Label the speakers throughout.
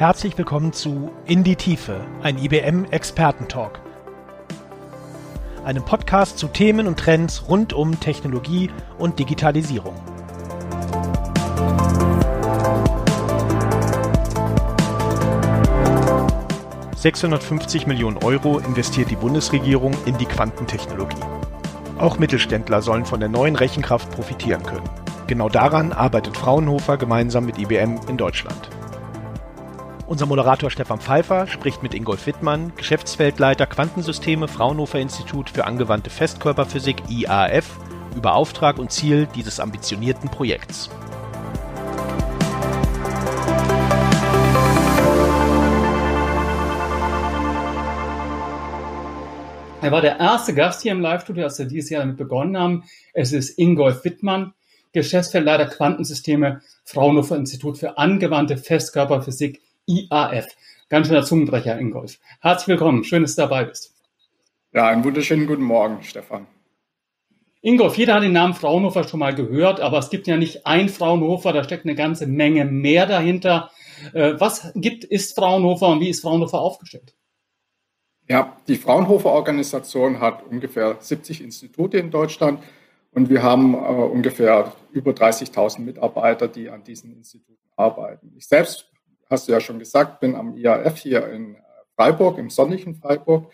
Speaker 1: Herzlich willkommen zu In die Tiefe, ein IBM-Expertentalk. Einem Podcast zu Themen und Trends rund um Technologie und Digitalisierung. »650 Millionen Euro investiert die Bundesregierung in die Quantentechnologie. Auch Mittelständler sollen von der neuen Rechenkraft profitieren können. Genau daran arbeitet Fraunhofer gemeinsam mit IBM in Deutschland. Unser Moderator Stefan Pfeiffer spricht mit Ingolf Wittmann, Geschäftsfeldleiter Quantensysteme Fraunhofer Institut für angewandte Festkörperphysik IAF, über Auftrag und Ziel dieses ambitionierten Projekts.
Speaker 2: Er war der erste Gast hier im Live-Studio, als wir dieses Jahr damit begonnen haben. Es ist Ingolf Wittmann, Geschäftsfeldleiter Quantensysteme Fraunhofer Institut für angewandte Festkörperphysik IAF. Ganz schöner Zungenbrecher, Ingolf. Herzlich willkommen, schön, dass du dabei bist.
Speaker 3: Ja, einen wunderschönen guten Morgen, Stefan.
Speaker 2: Ingolf, jeder hat den Namen Fraunhofer schon mal gehört, aber es gibt ja nicht ein Fraunhofer, da steckt eine ganze Menge mehr dahinter. Äh, was gibt, ist Fraunhofer und wie ist Fraunhofer aufgestellt?
Speaker 3: Ja, die Fraunhofer Organisation hat ungefähr 70 Institute in Deutschland und wir haben äh, ungefähr über 30.000 Mitarbeiter, die an diesen Instituten arbeiten. Ich selbst hast du ja schon gesagt, bin am IAF hier in Freiburg, im sonnigen Freiburg.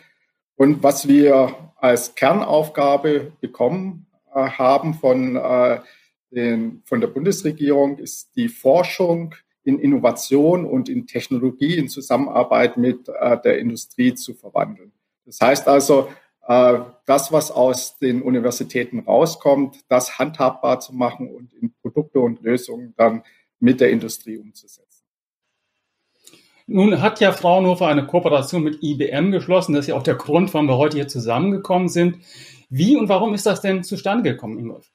Speaker 3: Und was wir als Kernaufgabe bekommen äh, haben von, äh, den, von der Bundesregierung, ist die Forschung in Innovation und in Technologie in Zusammenarbeit mit äh, der Industrie zu verwandeln. Das heißt also, äh, das, was aus den Universitäten rauskommt, das handhabbar zu machen und in Produkte und Lösungen dann mit der Industrie umzusetzen.
Speaker 2: Nun hat ja Fraunhofer eine Kooperation mit IBM geschlossen. Das ist ja auch der Grund, warum wir heute hier zusammengekommen sind. Wie und warum ist das denn zustande gekommen, Ingolf?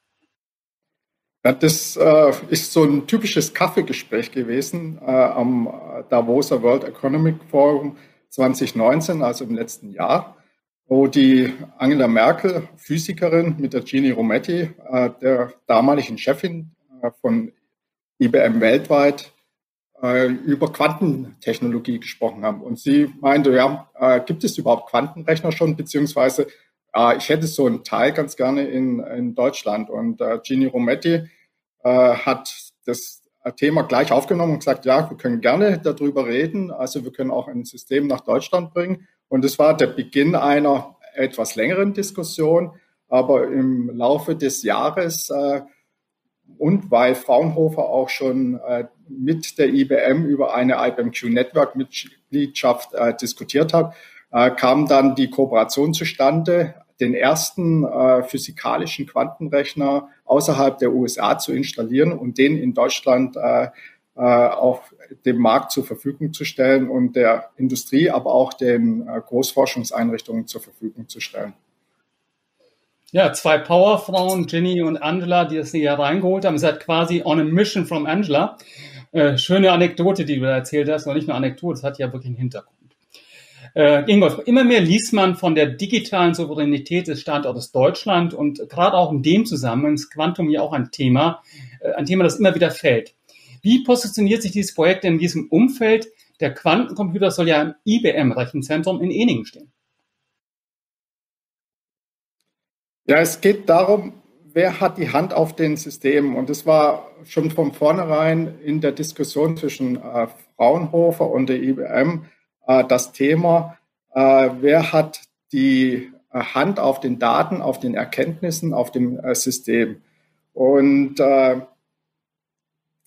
Speaker 3: Ja, das äh, ist so ein typisches Kaffeegespräch gewesen äh, am Davoser World Economic Forum 2019, also im letzten Jahr, wo die Angela Merkel, Physikerin, mit der Gini Rometty, äh, der damaligen Chefin äh, von IBM weltweit, über Quantentechnologie gesprochen haben. Und sie meinte, ja, äh, gibt es überhaupt Quantenrechner schon, beziehungsweise äh, ich hätte so einen Teil ganz gerne in, in Deutschland. Und äh, Gini Rometty äh, hat das Thema gleich aufgenommen und gesagt, ja, wir können gerne darüber reden. Also wir können auch ein System nach Deutschland bringen. Und es war der Beginn einer etwas längeren Diskussion. Aber im Laufe des Jahres äh, und weil Fraunhofer auch schon äh, mit der IBM über eine IBMQ Network Mitgliedschaft äh, diskutiert hat, äh, kam dann die Kooperation zustande, den ersten äh, physikalischen Quantenrechner außerhalb der USA zu installieren und den in Deutschland äh, äh, auf dem Markt zur Verfügung zu stellen und der Industrie, aber auch den äh, Großforschungseinrichtungen zur Verfügung zu stellen.
Speaker 2: Ja, zwei Powerfrauen, Ginny und Angela, die das hier reingeholt haben. Ihr seid quasi on a mission from Angela. Äh, schöne Anekdote, die du da erzählt hast. Und nicht nur Anekdote, es hat ja wirklich einen Hintergrund. Äh, Ingolf, immer mehr liest man von der digitalen Souveränität des Standortes Deutschland und gerade auch in dem Zusammenhang ist Quantum ja auch ein Thema, äh, ein Thema, das immer wieder fällt. Wie positioniert sich dieses Projekt in diesem Umfeld? Der Quantencomputer soll ja im IBM-Rechenzentrum in Eningen stehen.
Speaker 3: Ja, es geht darum, wer hat die Hand auf den Systemen? Und das war schon von vornherein in der Diskussion zwischen äh, Fraunhofer und der IBM äh, das Thema, äh, wer hat die äh, Hand auf den Daten, auf den Erkenntnissen, auf dem äh, System? Und äh,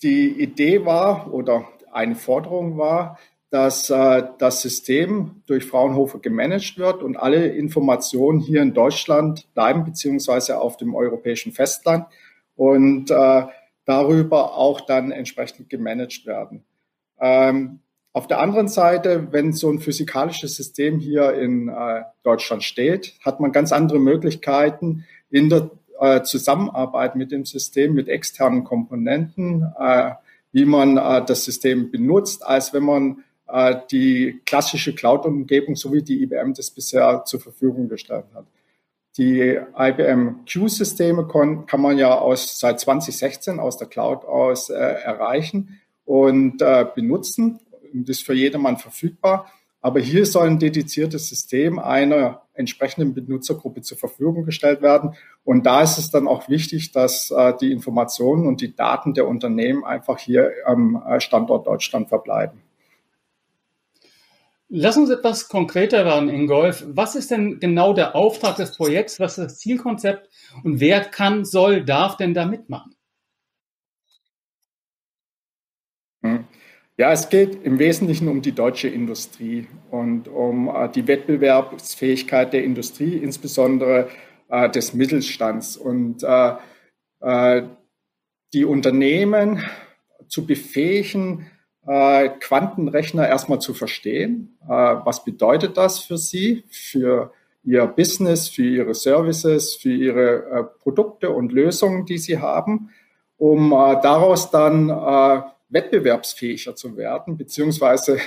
Speaker 3: die Idee war oder eine Forderung war, dass äh, das System durch Fraunhofer gemanagt wird und alle Informationen hier in Deutschland bleiben, beziehungsweise auf dem europäischen Festland und äh, darüber auch dann entsprechend gemanagt werden. Ähm, auf der anderen Seite, wenn so ein physikalisches System hier in äh, Deutschland steht, hat man ganz andere Möglichkeiten in der äh, Zusammenarbeit mit dem System, mit externen Komponenten, äh, wie man äh, das System benutzt, als wenn man die klassische Cloud-Umgebung, so wie die IBM das bisher zur Verfügung gestellt hat. Die IBM Q-Systeme kann man ja aus, seit 2016 aus der Cloud aus äh, erreichen und äh, benutzen. und ist für jedermann verfügbar. Aber hier soll ein dediziertes System einer entsprechenden Benutzergruppe zur Verfügung gestellt werden. Und da ist es dann auch wichtig, dass äh, die Informationen und die Daten der Unternehmen einfach hier am äh, Standort Deutschland verbleiben.
Speaker 2: Lass uns etwas konkreter werden, Ingolf. Was ist denn genau der Auftrag des Projekts? Was ist das Zielkonzept? Und wer kann, soll, darf denn da mitmachen?
Speaker 3: Hm. Ja, es geht im Wesentlichen um die deutsche Industrie und um äh, die Wettbewerbsfähigkeit der Industrie, insbesondere äh, des Mittelstands. Und äh, die Unternehmen zu befähigen, äh, Quantenrechner erstmal zu verstehen. Äh, was bedeutet das für sie, für ihr Business, für ihre Services, für ihre Produkte und Lösungen, die sie haben, um daraus dann wettbewerbsfähiger zu werden, beziehungsweise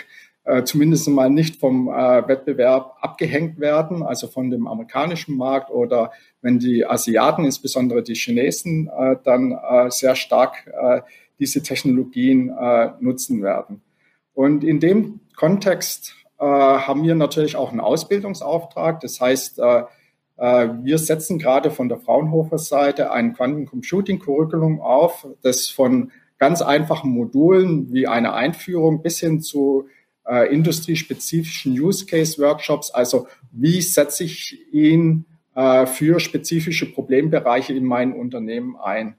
Speaker 3: äh, zumindest mal nicht vom äh, Wettbewerb abgehängt werden, also von dem amerikanischen Markt oder wenn die Asiaten, insbesondere die Chinesen, äh, dann äh, sehr stark äh, diese Technologien äh, nutzen werden. Und in dem Kontext haben wir natürlich auch einen Ausbildungsauftrag. Das heißt, wir setzen gerade von der Fraunhofer Seite ein Quantum Computing Curriculum auf, das von ganz einfachen Modulen wie eine Einführung bis hin zu äh, industriespezifischen Use Case Workshops. Also wie setze ich ihn äh, für spezifische Problembereiche in meinem Unternehmen ein?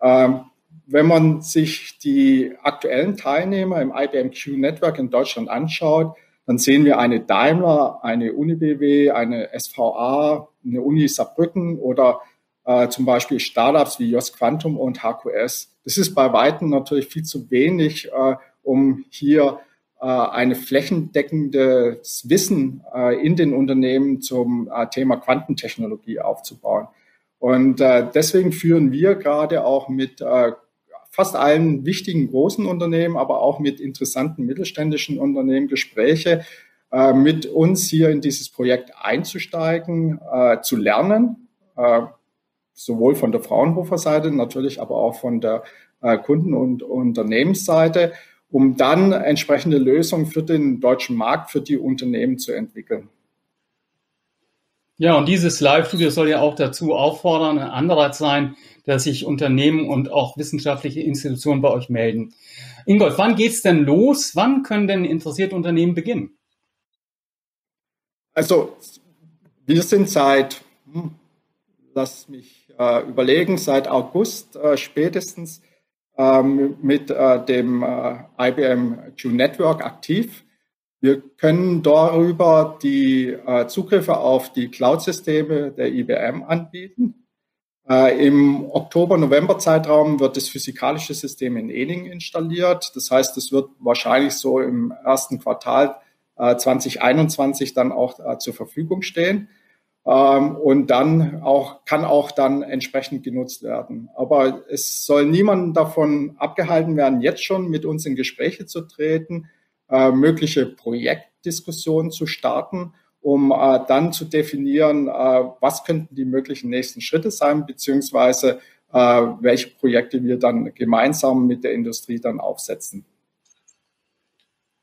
Speaker 3: Ähm, wenn man sich die aktuellen Teilnehmer im IBM Q Network in Deutschland anschaut, dann sehen wir eine Daimler, eine UniBW, eine SVA, eine Uni Saarbrücken oder äh, zum Beispiel Startups wie Jos Quantum und HQS. Das ist bei Weitem natürlich viel zu wenig, äh, um hier äh, eine flächendeckendes Wissen äh, in den Unternehmen zum äh, Thema Quantentechnologie aufzubauen. Und äh, deswegen führen wir gerade auch mit äh, fast allen wichtigen großen Unternehmen, aber auch mit interessanten mittelständischen Unternehmen Gespräche, äh, mit uns hier in dieses Projekt einzusteigen, äh, zu lernen, äh, sowohl von der Fraunhofer-Seite, natürlich aber auch von der äh, Kunden- und Unternehmensseite, um dann entsprechende Lösungen für den deutschen Markt, für die Unternehmen zu entwickeln.
Speaker 2: Ja, und dieses Live-Studio soll ja auch dazu auffordern, ein Anreiz sein, dass sich Unternehmen und auch wissenschaftliche Institutionen bei euch melden. Ingolf, wann geht's denn los? Wann können denn interessierte Unternehmen beginnen?
Speaker 3: Also, wir sind seit, hm, lass mich äh, überlegen, seit August äh, spätestens ähm, mit äh, dem äh, IBM Q Network aktiv. Wir können darüber die äh, Zugriffe auf die Cloud-Systeme der IBM anbieten. Äh, Im Oktober-November-Zeitraum wird das physikalische System in Ening installiert. Das heißt, es wird wahrscheinlich so im ersten Quartal 2021 dann auch zur Verfügung stehen ähm, und dann auch, kann auch dann entsprechend genutzt werden. Aber es soll niemand davon abgehalten werden, jetzt schon mit uns in Gespräche zu treten, äh, mögliche Projektdiskussionen zu starten, um äh, dann zu definieren, äh, was könnten die möglichen nächsten Schritte sein, beziehungsweise äh, welche Projekte wir dann gemeinsam mit der Industrie dann aufsetzen.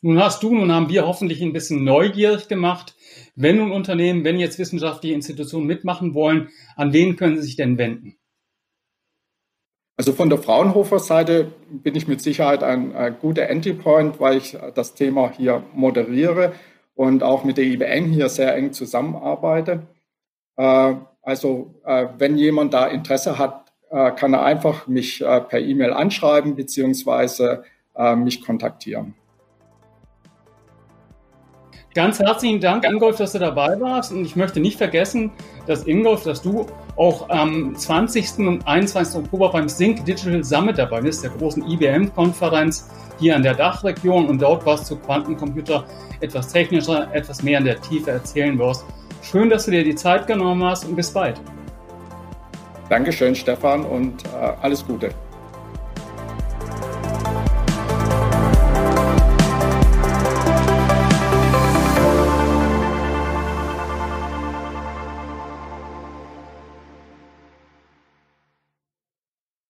Speaker 2: Nun hast du, nun haben wir hoffentlich ein bisschen neugierig gemacht. Wenn nun Unternehmen, wenn jetzt wissenschaftliche Institutionen mitmachen wollen, an wen können sie sich denn wenden?
Speaker 3: Also von der Fraunhofer-Seite bin ich mit Sicherheit ein, ein guter Entry-Point, weil ich das Thema hier moderiere und auch mit der IBM hier sehr eng zusammenarbeite. Äh, also äh, wenn jemand da Interesse hat, äh, kann er einfach mich per E-Mail anschreiben beziehungsweise mich kontaktieren.
Speaker 2: Ganz herzlichen Dank, Ingolf, dass du dabei warst. Und ich möchte nicht vergessen, dass Ingolf, dass du auch am 20. und 21. Oktober beim Sync Digital Summit dabei bist, der großen IBM-Konferenz hier in der Dachregion und dort was zu Quantencomputer etwas technischer, etwas mehr in der Tiefe erzählen wirst. Schön, dass du dir die Zeit genommen hast und bis bald.
Speaker 3: Dankeschön, Stefan, und äh, alles Gute.